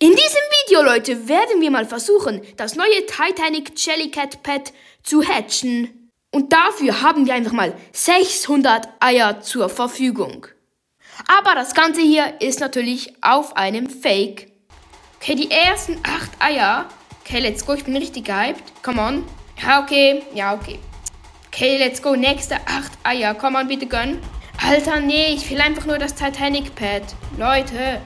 In diesem Video, Leute, werden wir mal versuchen, das neue Titanic Jellycat Pet zu hatchen. Und dafür haben wir einfach mal 600 Eier zur Verfügung. Aber das Ganze hier ist natürlich auf einem Fake. Okay, die ersten 8 Eier. Okay, let's go, ich bin richtig gehypt. Come on. Ja, okay, ja, okay. Okay, let's go, nächste 8 Eier. Komm on, bitte gönn. Alter, nee, ich will einfach nur das Titanic Pad. Leute.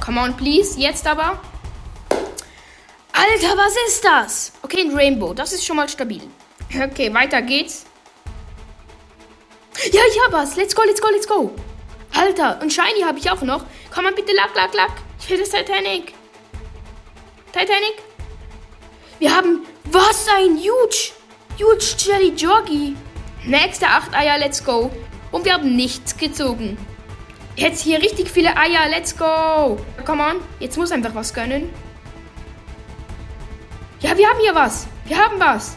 Come on, please. Jetzt aber. Alter, was ist das? Okay, ein Rainbow. Das ist schon mal stabil. Okay, weiter geht's. Ja, ich hab was. Let's go, let's go, let's go. Alter, und Shiny habe ich auch noch. Komm mal bitte, lack, lack, lack. Ich will das Titanic. Titanic? Wir haben was ein Huge. Huge Jelly Joggy. Nächste 8 Eier, let's go. Und wir haben nichts gezogen. Jetzt hier richtig viele Eier, let's go. Come on, jetzt muss einfach was gönnen. Ja, wir haben hier was. Wir haben was.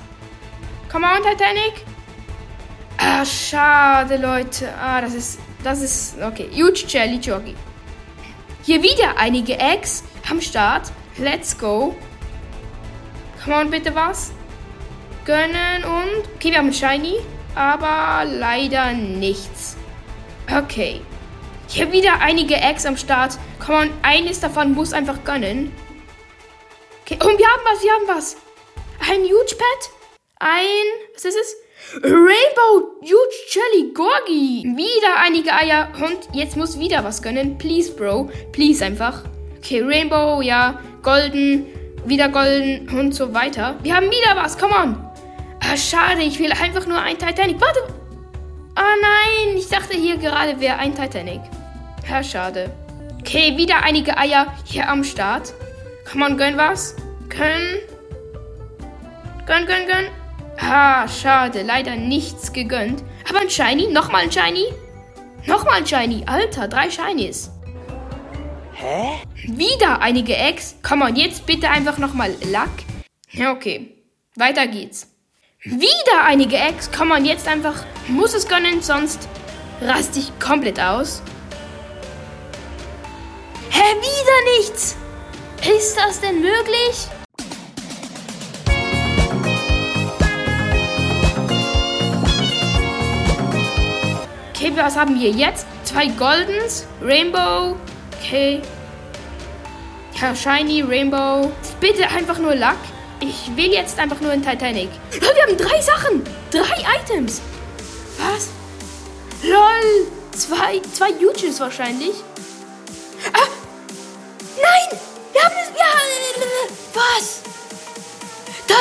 Come on, Titanic. Ah, schade, Leute. Ah, das ist, das ist, okay. Huge Jelly Joggy. Hier wieder einige Eggs am Start. Let's go. Come on, bitte was. Gönnen und... Okay, wir haben Shiny, aber leider nichts. Okay. Hier wieder einige Eggs am Start. Come on, eines davon muss einfach gönnen. Okay, und wir haben was, wir haben was. Ein Huge Pet. Ein... Was ist es? Rainbow Huge Jelly Gorgi. Wieder einige Eier und jetzt muss wieder was gönnen. Please, Bro. Please einfach. Okay, Rainbow, ja. Golden, wieder golden und so weiter. Wir haben wieder was. Come on. Ah, schade. Ich will einfach nur ein Titanic. Warte. Ah, oh, nein. Ich dachte hier gerade wäre ein Titanic. Ja, schade. Okay, wieder einige Eier hier am Start. Come on, gönn was. Gönn. Gönn, gönn, gönn. Ah, schade. Leider nichts gegönnt. Aber ein Shiny. Nochmal ein Shiny. Nochmal ein Shiny. Alter, drei Shinies. Hä? Wieder einige Eggs. Komm on, jetzt bitte einfach nochmal Luck. Ja, okay. Weiter geht's. Wieder einige Eggs. Komm on, jetzt einfach. Muss es gönnen, sonst raste ich komplett aus. Hä, wieder nichts? Ist das denn möglich? Okay, was haben wir jetzt? Zwei Goldens, Rainbow, okay. Ja, Shiny, Rainbow. Bitte einfach nur Luck. Ich will jetzt einfach nur ein Titanic. Wir haben drei Sachen. Drei Items. Was? LOL. Zwei, zwei Huges wahrscheinlich.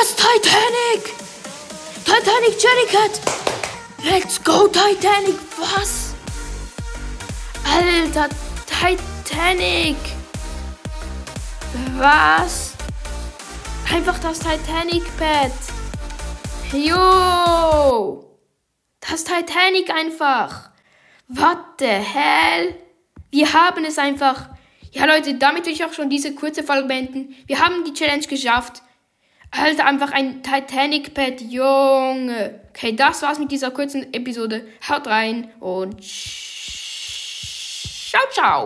Das Titanic. Titanic Jellycat. Let's go, Titanic. Was? Alter, Titanic. Was? Einfach das Titanic-Pad. Jo. Das Titanic einfach. What the hell? Wir haben es einfach. Ja, Leute, damit will ich auch schon diese kurze Folge beenden. Wir haben die Challenge geschafft. Alter, einfach ein Titanic-Pad, Junge. Okay, das war's mit dieser kurzen Episode. Haut rein und ciao, ciao.